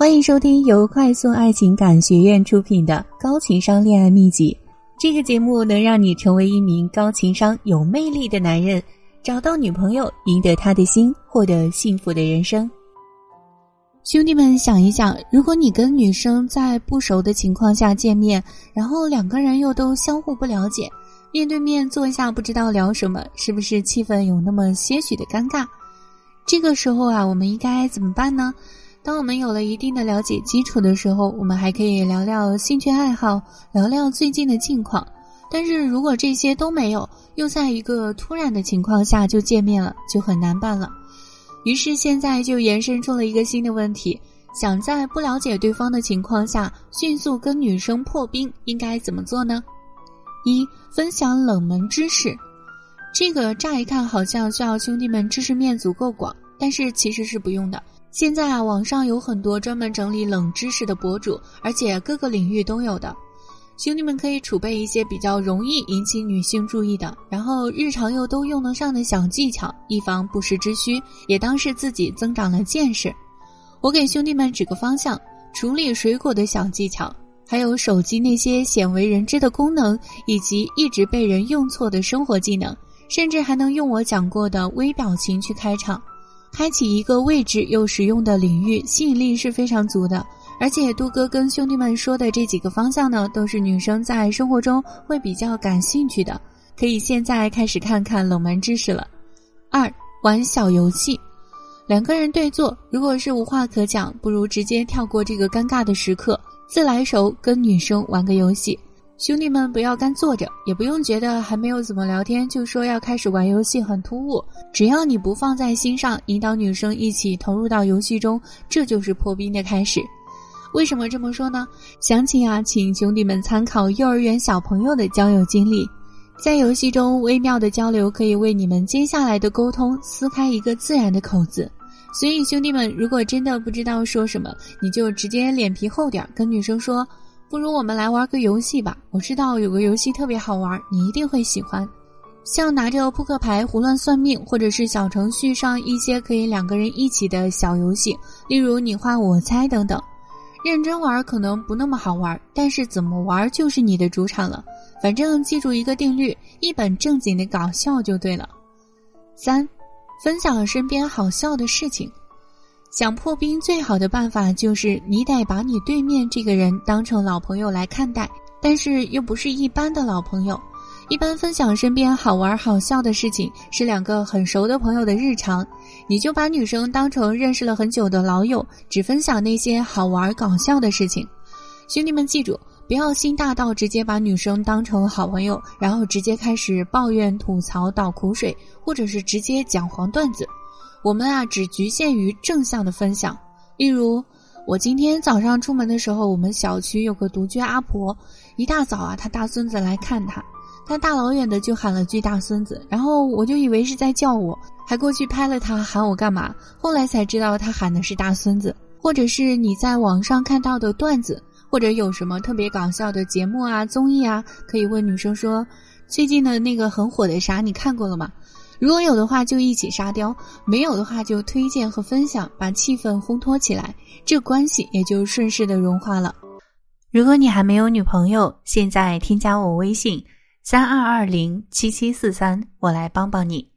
欢迎收听由快速爱情感学院出品的《高情商恋爱秘籍》。这个节目能让你成为一名高情商、有魅力的男人，找到女朋友，赢得她的心，获得幸福的人生。兄弟们，想一想，如果你跟女生在不熟的情况下见面，然后两个人又都相互不了解，面对面坐下不知道聊什么，是不是气氛有那么些许的尴尬？这个时候啊，我们应该怎么办呢？当我们有了一定的了解基础的时候，我们还可以聊聊兴趣爱好，聊聊最近的近况。但是如果这些都没有，又在一个突然的情况下就见面了，就很难办了。于是现在就延伸出了一个新的问题：想在不了解对方的情况下迅速跟女生破冰，应该怎么做呢？一、分享冷门知识。这个乍一看好像需要兄弟们知识面足够广，但是其实是不用的。现在啊，网上有很多专门整理冷知识的博主，而且各个领域都有的。兄弟们可以储备一些比较容易引起女性注意的，然后日常又都用得上的小技巧，以防不时之需，也当是自己增长了见识。我给兄弟们指个方向：处理水果的小技巧，还有手机那些鲜为人知的功能，以及一直被人用错的生活技能，甚至还能用我讲过的微表情去开场。开启一个未知又实用的领域，吸引力是非常足的。而且杜哥跟兄弟们说的这几个方向呢，都是女生在生活中会比较感兴趣的，可以现在开始看看冷门知识了。二玩小游戏，两个人对坐，如果是无话可讲，不如直接跳过这个尴尬的时刻，自来熟跟女生玩个游戏。兄弟们不要干坐着，也不用觉得还没有怎么聊天就说要开始玩游戏很突兀。只要你不放在心上，引导女生一起投入到游戏中，这就是破冰的开始。为什么这么说呢？详情啊，请兄弟们参考幼儿园小朋友的交友经历。在游戏中微妙的交流，可以为你们接下来的沟通撕开一个自然的口子。所以兄弟们，如果真的不知道说什么，你就直接脸皮厚点，跟女生说。不如我们来玩个游戏吧。我知道有个游戏特别好玩，你一定会喜欢。像拿着扑克牌胡乱算命，或者是小程序上一些可以两个人一起的小游戏，例如你画我猜等等。认真玩可能不那么好玩，但是怎么玩就是你的主场了。反正记住一个定律：一本正经的搞笑就对了。三，分享身边好笑的事情。想破冰最好的办法就是你得把你对面这个人当成老朋友来看待，但是又不是一般的老朋友。一般分享身边好玩好笑的事情是两个很熟的朋友的日常，你就把女生当成认识了很久的老友，只分享那些好玩搞笑的事情。兄弟们记住，不要心大到直接把女生当成好朋友，然后直接开始抱怨吐槽倒苦水，或者是直接讲黄段子。我们啊，只局限于正向的分享。例如，我今天早上出门的时候，我们小区有个独居阿婆，一大早啊，她大孙子来看她，她大老远的就喊了句“大孙子”，然后我就以为是在叫我，还过去拍了她，喊我干嘛？后来才知道她喊的是大孙子。或者是你在网上看到的段子，或者有什么特别搞笑的节目啊、综艺啊，可以问女生说：“最近的那个很火的啥，你看过了吗？”如果有的话，就一起沙雕；没有的话，就推荐和分享，把气氛烘托起来，这关系也就顺势的融化了。如果你还没有女朋友，现在添加我微信三二二零七七四三，我来帮帮你。